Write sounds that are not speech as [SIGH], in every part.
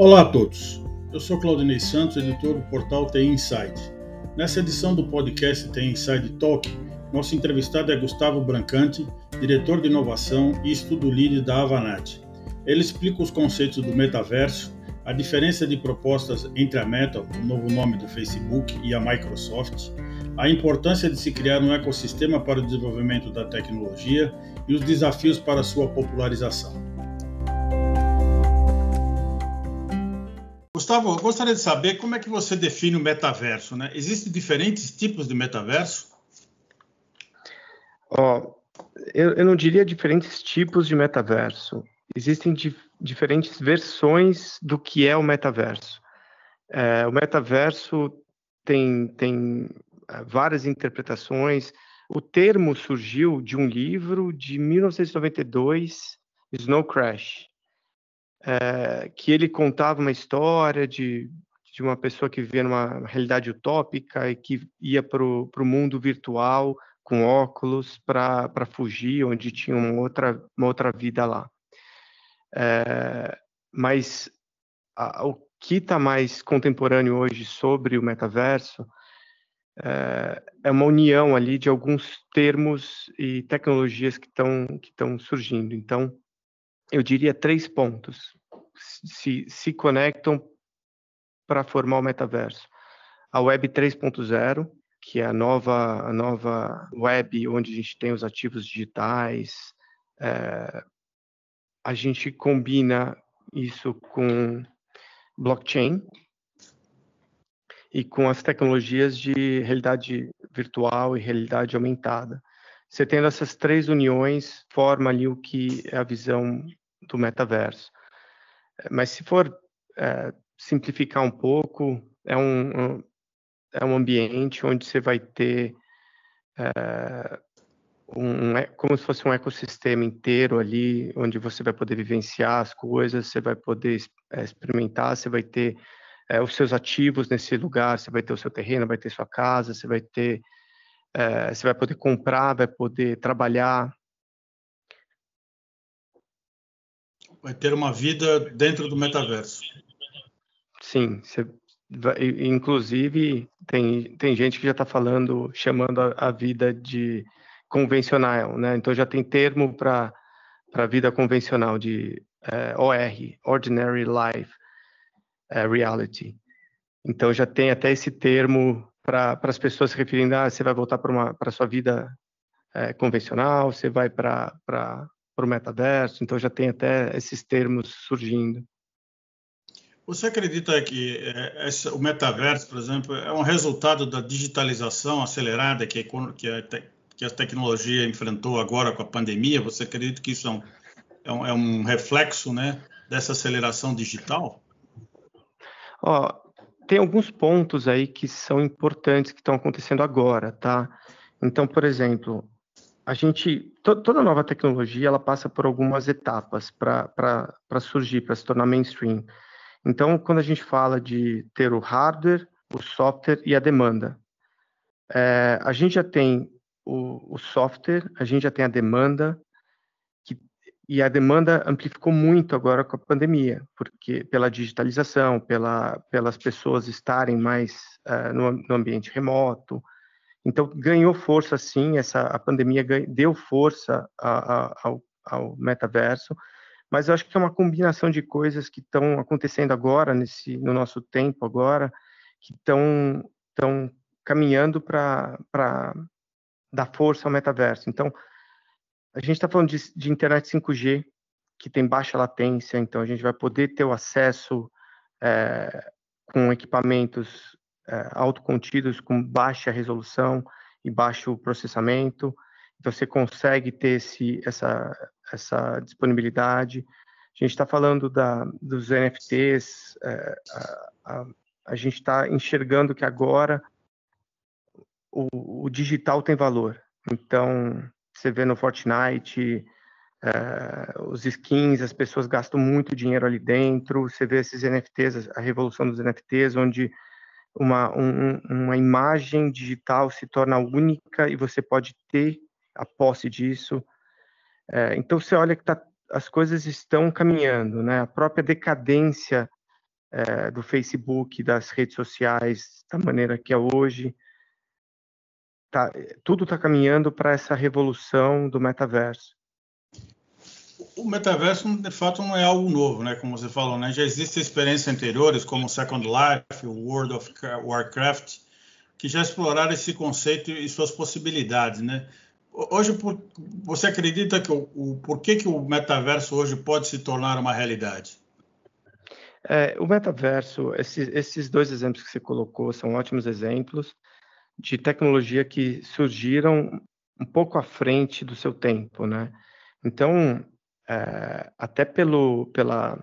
Olá a todos, eu sou Claudinei Santos, editor do portal TI Inside. Nessa edição do podcast TI Inside Talk, nosso entrevistado é Gustavo Brancante, diretor de inovação e estudo lead da Avanat. Ele explica os conceitos do metaverso, a diferença de propostas entre a Meta, o novo nome do Facebook, e a Microsoft, a importância de se criar um ecossistema para o desenvolvimento da tecnologia e os desafios para sua popularização. Gustavo, eu gostaria de saber como é que você define o metaverso, né? Existem diferentes tipos de metaverso? Oh, eu, eu, não diria diferentes tipos de metaverso. Existem di diferentes versões do que é o metaverso. É, o metaverso tem, tem é, várias interpretações. O termo surgiu de um livro de 1992, Snow Crash, é, que ele contava uma história de, de uma pessoa que vivia numa realidade utópica e que ia para o mundo virtual com óculos para fugir, onde tinha uma outra, uma outra vida lá. É, mas a, o que está mais contemporâneo hoje sobre o metaverso é, é uma união ali de alguns termos e tecnologias que estão que surgindo. Então, eu diria três pontos se, se conectam para formar o metaverso. A Web 3.0, que é a nova, a nova web onde a gente tem os ativos digitais, é, a gente combina isso com blockchain e com as tecnologias de realidade virtual e realidade aumentada. Você tendo essas três uniões, forma ali o que é a visão do metaverso. Mas se for é, simplificar um pouco, é um, um, é um ambiente onde você vai ter é, um, como se fosse um ecossistema inteiro ali, onde você vai poder vivenciar as coisas, você vai poder é, experimentar, você vai ter é, os seus ativos nesse lugar, você vai ter o seu terreno, vai ter sua casa, você vai ter, é, você vai poder comprar, vai poder trabalhar, vai ter uma vida dentro do metaverso. Sim, você vai, inclusive tem, tem gente que já está falando, chamando a, a, vida de convencional, né? Então já tem termo para para vida convencional de é, OR, Ordinary Life é, Reality. Então já tem até esse termo para as pessoas se referindo, ah, você vai voltar para para sua vida é, convencional, você vai para para o metaverso, então já tem até esses termos surgindo. Você acredita que essa, o metaverso, por exemplo, é um resultado da digitalização acelerada que, que, a, que a tecnologia enfrentou agora com a pandemia? Você acredita que isso é um, é um, é um reflexo né, dessa aceleração digital? Ó, tem alguns pontos aí que são importantes que estão acontecendo agora, tá? Então, por exemplo, a gente to, toda nova tecnologia ela passa por algumas etapas para surgir, para se tornar mainstream. Então, quando a gente fala de ter o hardware, o software e a demanda, é, a gente já tem o, o, software, a gente já tem a demanda, que, e a demanda amplificou muito agora com a pandemia, porque pela digitalização, pela, pelas pessoas estarem mais uh, no, no ambiente remoto, então, ganhou força, sim, essa, a pandemia deu força a, a, ao, ao, metaverso, mas eu acho que é uma combinação de coisas que estão acontecendo agora, nesse, no nosso tempo agora, que estão caminhando para dar força ao metaverso. Então, a gente está falando de, de internet 5G, que tem baixa latência, então a gente vai poder ter o acesso é, com equipamentos é, autocontidos com baixa resolução e baixo processamento. Então, você consegue ter esse, essa, essa disponibilidade. A gente está falando da, dos NFTs, é, a, a, a, gente está enxergando que agora o, o, digital tem valor. Então, você vê no Fortnite, é, os skins, as pessoas gastam muito dinheiro ali dentro. Você vê esses NFTs, a revolução dos NFTs, onde uma, um, uma imagem digital se torna única e você pode ter a posse disso. É, então você olha que tá, as coisas estão caminhando, né? A própria decadência é, do Facebook, das redes sociais, da maneira que é hoje. Tá, tudo está caminhando para essa revolução do metaverso. O metaverso, de fato, não é algo novo, né? Como você falou, né? Já existem experiências anteriores, como Second Life, World of Warcraft, que já exploraram esse conceito e suas possibilidades, né? Hoje, você acredita que o, o por que, que o metaverso hoje pode se tornar uma realidade? É, o metaverso, esses, esses dois exemplos que você colocou são ótimos exemplos de tecnologia que surgiram um pouco à frente do seu tempo, né? Então, é, até pelo, pela,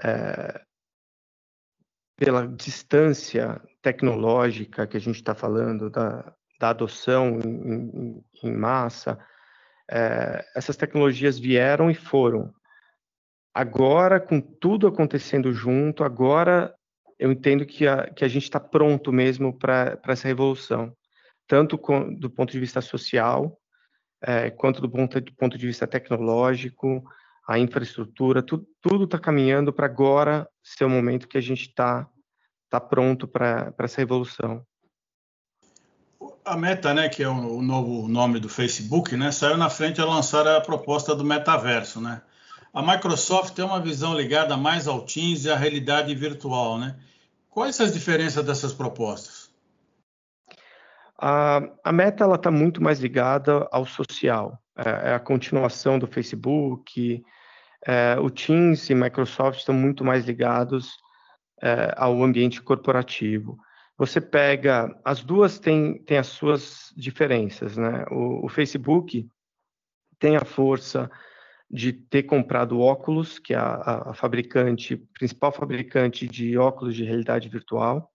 é, pela distância tecnológica que a gente está falando, da, da adoção em, em, massa, é, essas tecnologias vieram e foram. Agora, com tudo acontecendo junto, agora eu entendo que a, que a gente está pronto mesmo para essa revolução, tanto com, do ponto de vista social, é, quanto do ponto, do ponto de vista tecnológico, a infraestrutura, tu, tudo está caminhando para agora ser o momento que a gente está tá pronto para essa revolução. A Meta, né, que é o, novo nome do Facebook, né, saiu na frente a lançar a proposta do metaverso, né? A Microsoft tem uma visão ligada mais ao Teams e à realidade virtual, né? Quais as diferenças dessas propostas? A, a Meta está muito mais ligada ao social, é, é a continuação do Facebook, é, o Teams e Microsoft estão muito mais ligados é, ao ambiente corporativo. Você pega, as duas têm, as suas diferenças, né? O, o Facebook tem a força de ter comprado óculos, que é a, a fabricante, principal fabricante de óculos de realidade virtual.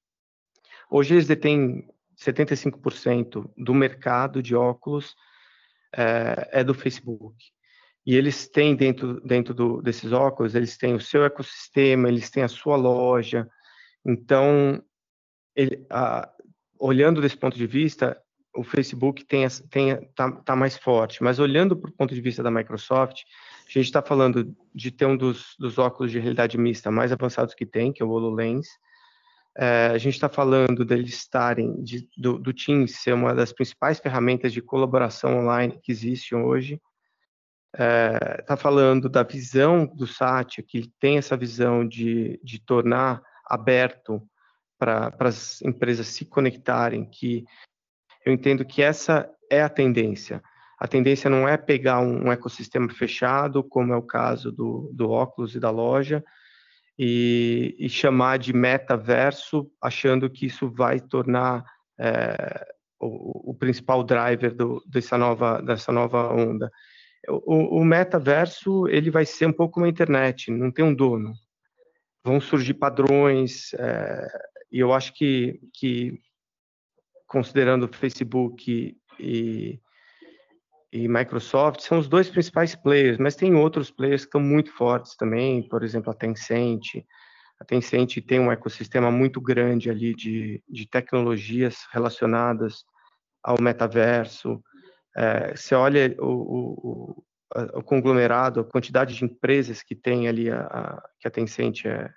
Hoje eles detêm 75% do mercado de óculos é, é, do Facebook. E eles têm dentro, dentro do, desses óculos, eles têm o seu ecossistema, eles têm a sua loja. Então, ele, a, olhando desse ponto de vista, o Facebook tem, tem tá, tá mais forte. Mas olhando para o ponto de vista da Microsoft, a gente está falando de ter um dos, dos, óculos de realidade mista mais avançados que tem, que é o HoloLens. É, a gente está falando deles estarem, de, do, do Teams ser uma das principais ferramentas de colaboração online que existe hoje. Está é, tá falando da visão do Satya, que tem essa visão de, de tornar aberto para as empresas se conectarem, que eu entendo que essa é a tendência. A tendência não é pegar um, ecossistema fechado, como é o caso do, do óculos e da loja, e, e chamar de metaverso, achando que isso vai tornar é, o, o, principal driver do, dessa, nova, dessa nova onda. O, o, metaverso ele vai ser um pouco como a internet, não tem um dono. Vão surgir padrões, é, e eu acho que, que considerando Facebook e, e Microsoft são os dois principais players, mas tem outros players que estão muito fortes também, por exemplo, a Tencent. A Tencent tem um ecossistema muito grande ali de, de tecnologias relacionadas ao metaverso. É, você olha o, o, o, conglomerado, a quantidade de empresas que tem ali, a, a que a Tencent é,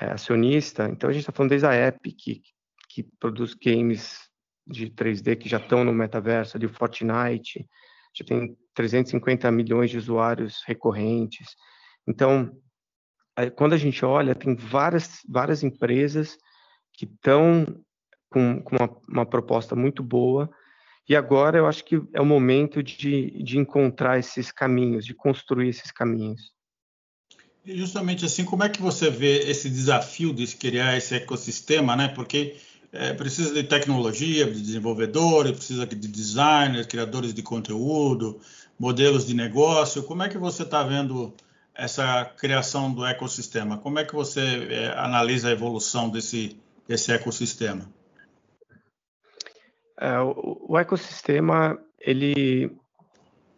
é acionista. Então, a gente está falando desde a Epic, que, que produz games de 3D que já estão no metaverso, ali o Fortnite, já tem 350 milhões de usuários recorrentes. Então, quando a gente olha, tem várias, várias empresas que estão com, com uma, uma, proposta muito boa, e agora eu acho que é o momento de, de encontrar esses caminhos, de construir esses caminhos. E justamente assim, como é que você vê esse desafio de criar esse ecossistema, né? Porque é, precisa de tecnologia, de desenvolvedores, precisa de designers, criadores de conteúdo, modelos de negócio. Como é que você está vendo essa criação do ecossistema? Como é que você é, analisa a evolução desse, desse ecossistema? É, o, o, ecossistema ele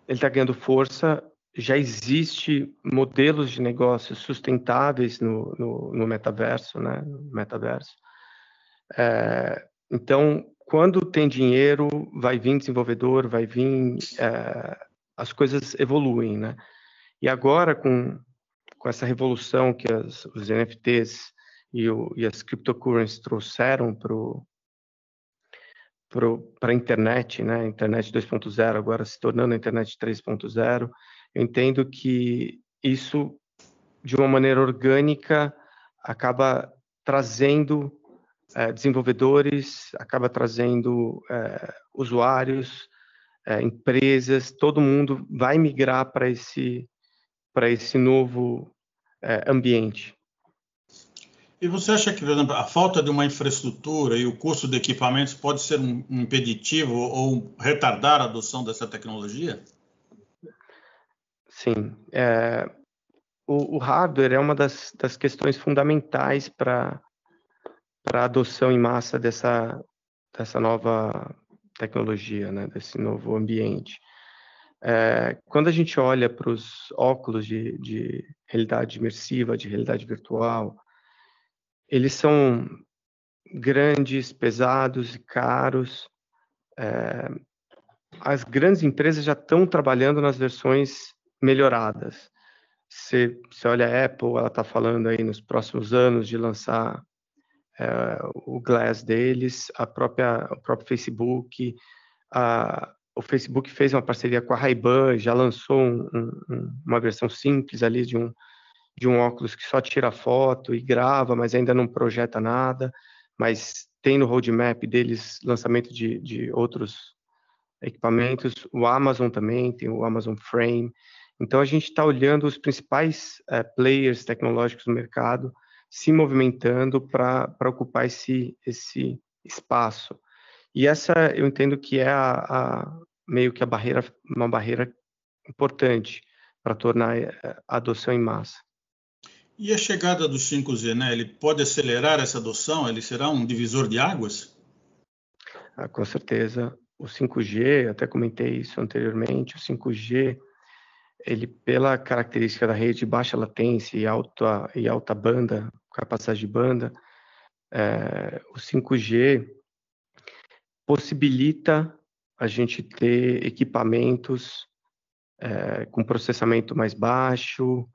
está ganhando força. Já existe modelos de negócios sustentáveis no, no, no metaverso, né? No metaverso. É, então, quando tem dinheiro, vai vir desenvolvedor, vai vir, é, as coisas evoluem, né? E agora, com, com essa revolução que as, os NFTs e, o, e as cryptocurrencies trouxeram para a internet, né? Internet 2.0, agora se tornando a internet 3.0, eu entendo que isso, de uma maneira orgânica, acaba trazendo é, desenvolvedores, acaba trazendo é, usuários, é, empresas, todo mundo vai migrar para esse, para esse novo ambiente. E você acha que, por exemplo, a falta de uma infraestrutura e o custo de equipamentos pode ser um impeditivo ou retardar a adoção dessa tecnologia? Sim. É, o, o, hardware é uma das, das questões fundamentais para a adoção em massa dessa, dessa nova tecnologia, né, desse novo ambiente. É, quando a gente olha para os óculos de, de realidade imersiva, de realidade virtual, eles são grandes, pesados e caros. É, as grandes empresas já estão trabalhando nas versões melhoradas. Se você olha a Apple, ela está falando aí nos próximos anos de lançar é, o Glass deles, a própria, o próprio Facebook, a, o Facebook fez uma parceria com a Ray-Ban, já lançou um, um, uma versão simples ali de um, de um óculos que só tira foto e grava, mas ainda não projeta nada, mas tem no roadmap deles lançamento de, de outros equipamentos. O Amazon também tem o Amazon Frame. Então a gente está olhando os principais é, players tecnológicos do mercado se movimentando para ocupar esse, esse espaço. E essa eu entendo que é a, a meio que a barreira, uma barreira importante para tornar eh, a adoção em massa. E a chegada do 5G, né? Ele pode acelerar essa adoção? Ele será um divisor de águas? Ah, com certeza. O 5G, até comentei isso anteriormente, o 5G, ele pela característica da rede de baixa latência e alta, e alta banda, capacidade de banda, é, o 5G possibilita a gente ter equipamentos é, com processamento mais baixo,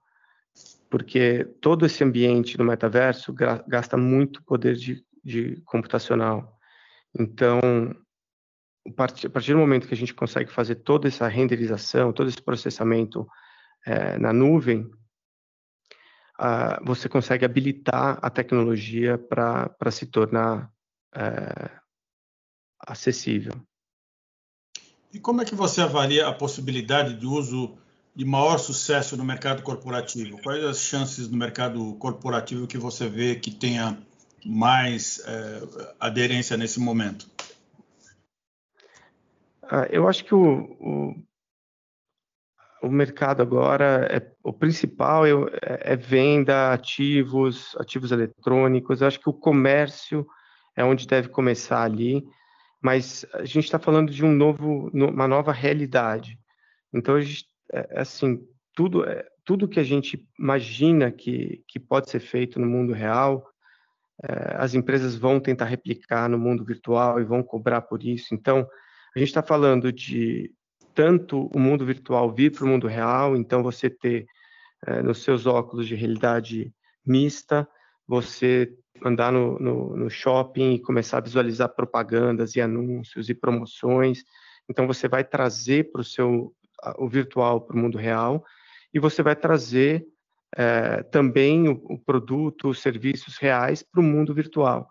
porque todo esse ambiente do metaverso gasta muito poder de, de computacional. Então, a partir, do momento que a gente consegue fazer toda essa renderização, todo esse processamento é, na nuvem, uh, você consegue habilitar a tecnologia para se tornar é, acessível. E como é que você avalia a possibilidade de uso de maior sucesso no mercado corporativo? Quais as chances no mercado corporativo que você vê que tenha mais é, aderência nesse momento? Ah, eu acho que o, o, o, mercado agora, é, o principal é, é, venda, ativos, ativos eletrônicos. Eu acho que o comércio é onde deve começar ali, mas a gente está falando de um novo, uma nova realidade. Então a gente é, é, assim, tudo, é, tudo que a gente imagina que, que pode ser feito no mundo real, é, as empresas vão tentar replicar no mundo virtual e vão cobrar por isso. Então, a gente está falando de tanto o mundo virtual vir para o mundo real, então você ter é, nos seus óculos de realidade mista, você andar no, no, no, shopping e começar a visualizar propagandas e anúncios e promoções. Então, você vai trazer para o seu o virtual para o mundo real e você vai trazer é, também o, o, produto, os serviços reais para o mundo virtual.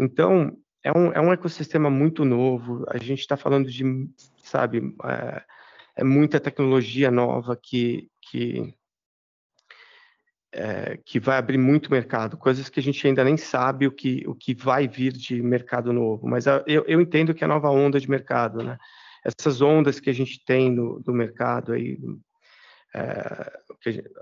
Então, é um, é um ecossistema muito novo, a gente está falando de, sabe, é, é, muita tecnologia nova que, que, é, que vai abrir muito mercado, coisas que a gente ainda nem sabe o que, o que vai vir de mercado novo, mas eu, eu entendo que é a nova onda de mercado, né? essas ondas que a gente tem no, no mercado aí, é,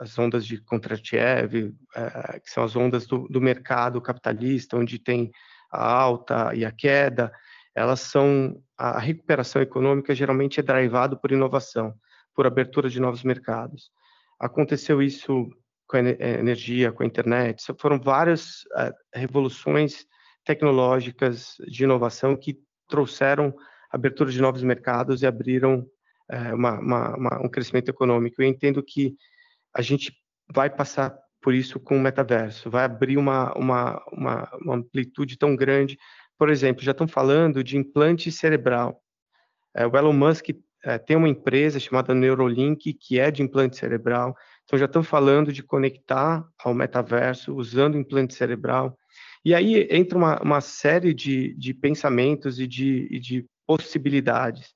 as ondas de Kontratiev, é, que são as ondas do, do, mercado capitalista, onde tem a alta e a queda, elas são a recuperação econômica geralmente é drivado por inovação, por abertura de novos mercados. Aconteceu isso com a energia, com a internet, foram várias é, revoluções tecnológicas de inovação que trouxeram abertura de novos mercados e abriram é, uma, uma, uma, um crescimento econômico. Eu entendo que a gente vai passar por isso com o metaverso, vai abrir uma, uma, uma, uma amplitude tão grande. Por exemplo, já estão falando de implante cerebral. É, o Elon Musk é, tem uma empresa chamada Neurolink, que é de implante cerebral. Então, já estão falando de conectar ao metaverso usando implante cerebral. E aí entra uma, uma série de, de pensamentos e de, de possibilidades.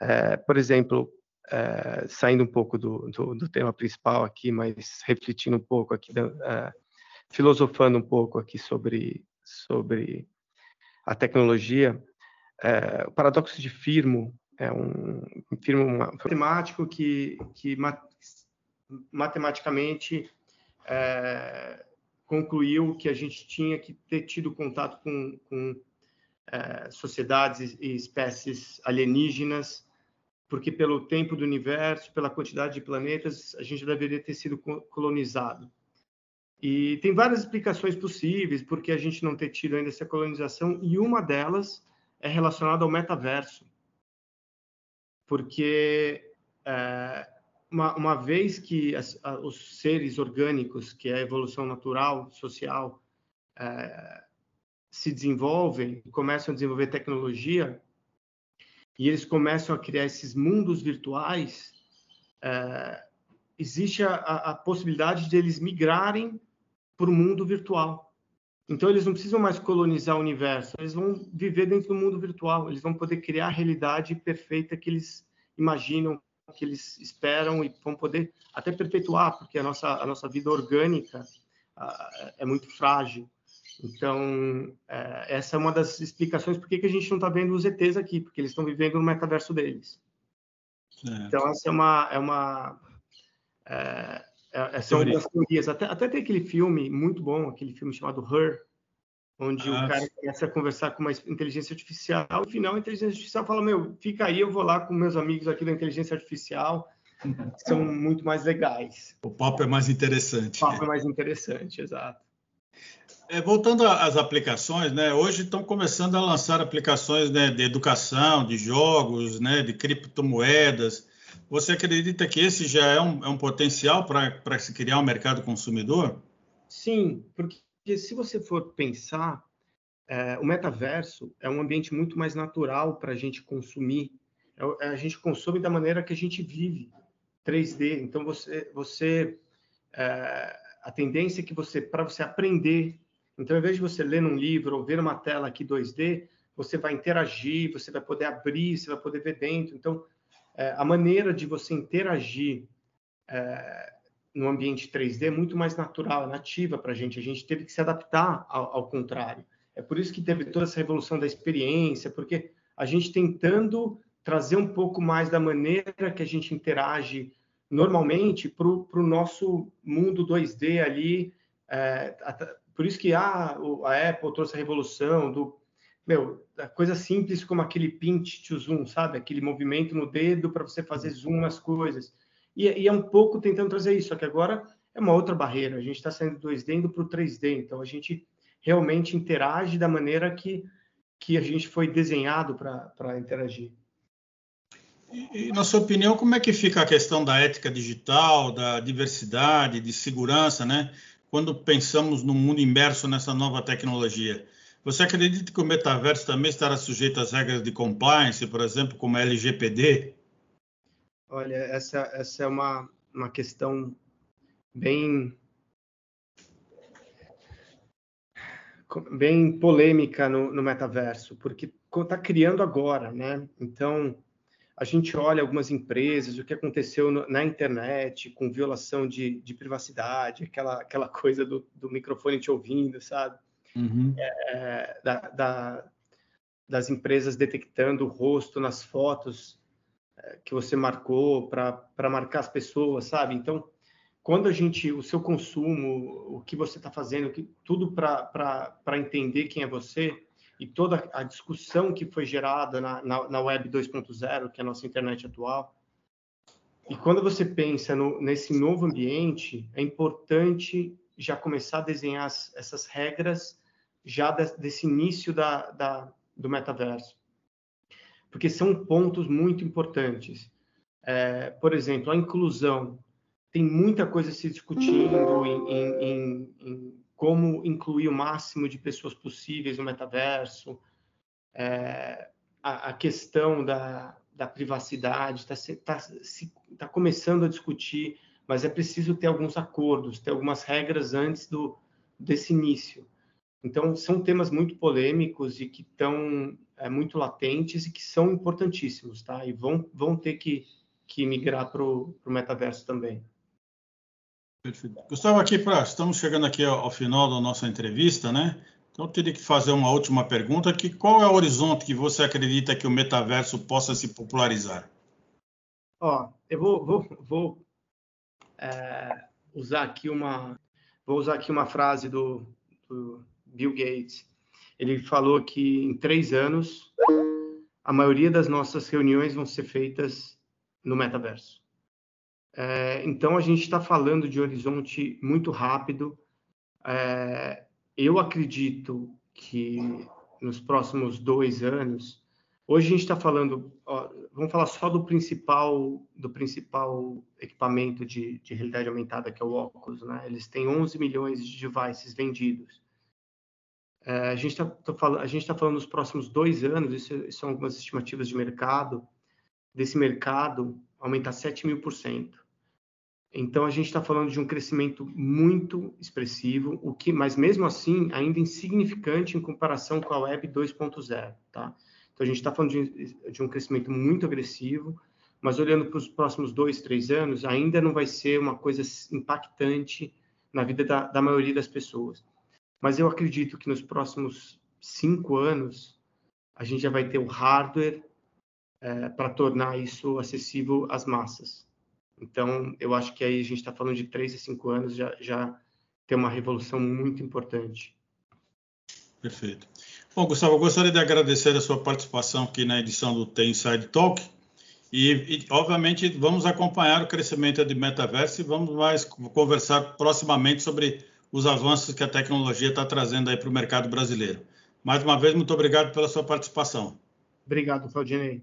É, por exemplo, é, saindo um pouco do, do, do, tema principal aqui, mas refletindo um pouco aqui, é, filosofando um pouco aqui sobre, sobre a tecnologia, é, o paradoxo de Firmo é um, um firmo matemático que, que matematicamente é, concluiu que a gente tinha que ter tido contato com, com é, sociedades e espécies alienígenas, porque pelo tempo do universo, pela quantidade de planetas, a gente deveria ter sido colonizado. E tem várias explicações possíveis porque a gente não ter tido ainda essa colonização, e uma delas é relacionada ao metaverso. Porque é, uma, uma vez que as, a, os seres orgânicos, que é a evolução natural, social, é, se desenvolvem, começam a desenvolver tecnologia, e eles começam a criar esses mundos virtuais, é, existe a, a, possibilidade de eles migrarem para o mundo virtual. Então, eles não precisam mais colonizar o universo, eles vão viver dentro do mundo virtual, eles vão poder criar a realidade perfeita que eles imaginam que eles esperam e vão poder até perpetuar, porque a nossa, a nossa vida orgânica é muito frágil. Então, é, essa é uma das explicações por que a gente não está vendo os ETs aqui, porque eles estão vivendo no metaverso deles. Certo. Então, essa é uma. É uma é, é essa é uma das teorias. Até, até tem aquele filme muito bom, aquele filme chamado Her, onde ah, o cara começa a conversar com uma inteligência artificial, e no final a inteligência artificial fala, meu, fica aí, eu vou lá com meus amigos aqui da inteligência artificial, que são [LAUGHS] muito mais legais. O papo é mais interessante. O papo é mais interessante, exato. É, voltando às aplicações, né, hoje estão começando a lançar aplicações né, de educação, de jogos, né, de criptomoedas. Você acredita que esse já é um, é um potencial para se criar um mercado consumidor? Sim, porque se você for pensar, é, o metaverso é um ambiente muito mais natural para a gente consumir. É, é, a gente consome da maneira que a gente vive, 3D. Então você, você é, a tendência é que você, para você aprender, então ao invés de você ler num livro ou ver uma tela aqui 2D, você vai interagir, você vai poder abrir, você vai poder ver dentro. Então é, a maneira de você interagir é, no ambiente 3D é muito mais natural, nativa para a gente. A gente teve que se adaptar ao, ao, contrário. É por isso que teve toda essa revolução da experiência, porque a gente tentando trazer um pouco mais da maneira que a gente interage normalmente para o nosso mundo 2D ali. É, por isso que ah, a Apple trouxe a revolução do meu, coisa simples como aquele pinch to zoom, sabe? Aquele movimento no dedo para você fazer zoom nas coisas e, e, é um pouco tentando trazer isso, só que agora é uma outra barreira. A gente está saindo do 2D indo para o 3D, então a gente realmente interage da maneira que, que a gente foi desenhado para interagir. E, e, na sua opinião, como é que fica a questão da ética digital, da diversidade, de segurança, né? Quando pensamos no mundo imerso nessa nova tecnologia. Você acredita que o metaverso também estará sujeito às regras de compliance, por exemplo, como a LGPD? Olha, essa, essa é uma, uma questão bem bem polêmica no, no metaverso, porque está criando agora, né? Então, a gente olha algumas empresas, o que aconteceu na internet com violação de, de privacidade, aquela, aquela [LAUGHS] coisa do, do microfone te ouvindo, sabe? Uhum. É, da, da, das empresas detectando o rosto nas fotos que você marcou para marcar as pessoas, sabe? Então, quando a gente, o seu consumo, o que você está fazendo, que, tudo para entender quem é você e toda a discussão que foi gerada na, na, na Web 2.0, que é a nossa internet atual, e quando você pensa no, nesse novo ambiente, é importante já começar a desenhar as, essas regras já de, desse início da, da, do metaverso porque são pontos muito importantes. É, por exemplo, a inclusão. tem muita coisa se discutindo em, em, em, em, como incluir o máximo de pessoas possíveis no metaverso. É, a, a, questão da, da privacidade está tá, tá começando a discutir, mas é preciso ter alguns acordos, ter algumas regras antes do, desse início. Então, são temas muito polêmicos e que estão é, muito latentes e que são importantíssimos, tá? E vão, vão ter que, que migrar para o metaverso também. Perfeito. Gustavo, aqui estamos chegando aqui ao, ao, final da nossa entrevista, né? Então, eu teria que fazer uma última pergunta, que qual é o horizonte que você acredita que o metaverso possa se popularizar? Ó, eu vou, vou, vou é, usar aqui uma vou usar aqui uma frase do, do Bill Gates. Ele falou que em três anos a maioria das nossas reuniões vão ser feitas no metaverso. É, então a gente está falando de horizonte muito rápido. É, eu acredito que nos próximos dois anos, hoje a gente está falando, ó, vamos falar só do principal do principal equipamento de, de realidade aumentada que é o óculos, né? Eles têm 11 milhões de devices vendidos. É, a gente está tá falando, tá falando nos próximos dois anos, isso, isso, são algumas estimativas de mercado, desse mercado aumentar 7 mil por cento. Então a gente está falando de um crescimento muito expressivo, o que, mas mesmo assim ainda insignificante em comparação com a Web 2.0, tá? Então a gente está falando de, de um crescimento muito agressivo, mas olhando para os próximos dois, três anos, ainda não vai ser uma coisa impactante na vida da, da maioria das pessoas. Mas eu acredito que nos próximos cinco anos a gente já vai ter o hardware é, para tornar isso acessível às massas. Então, eu acho que aí a gente está falando de três a cinco anos já, já tem uma revolução muito importante. Perfeito. Bom, Gustavo, eu gostaria de agradecer a sua participação aqui na edição do Tem Inside Talk. E, e, obviamente, vamos acompanhar o crescimento de metaverso e vamos mais conversar proximamente sobre os avanços que a tecnologia está trazendo aí para o mercado brasileiro. Mais uma vez, muito obrigado pela sua participação. Obrigado, Claudinei.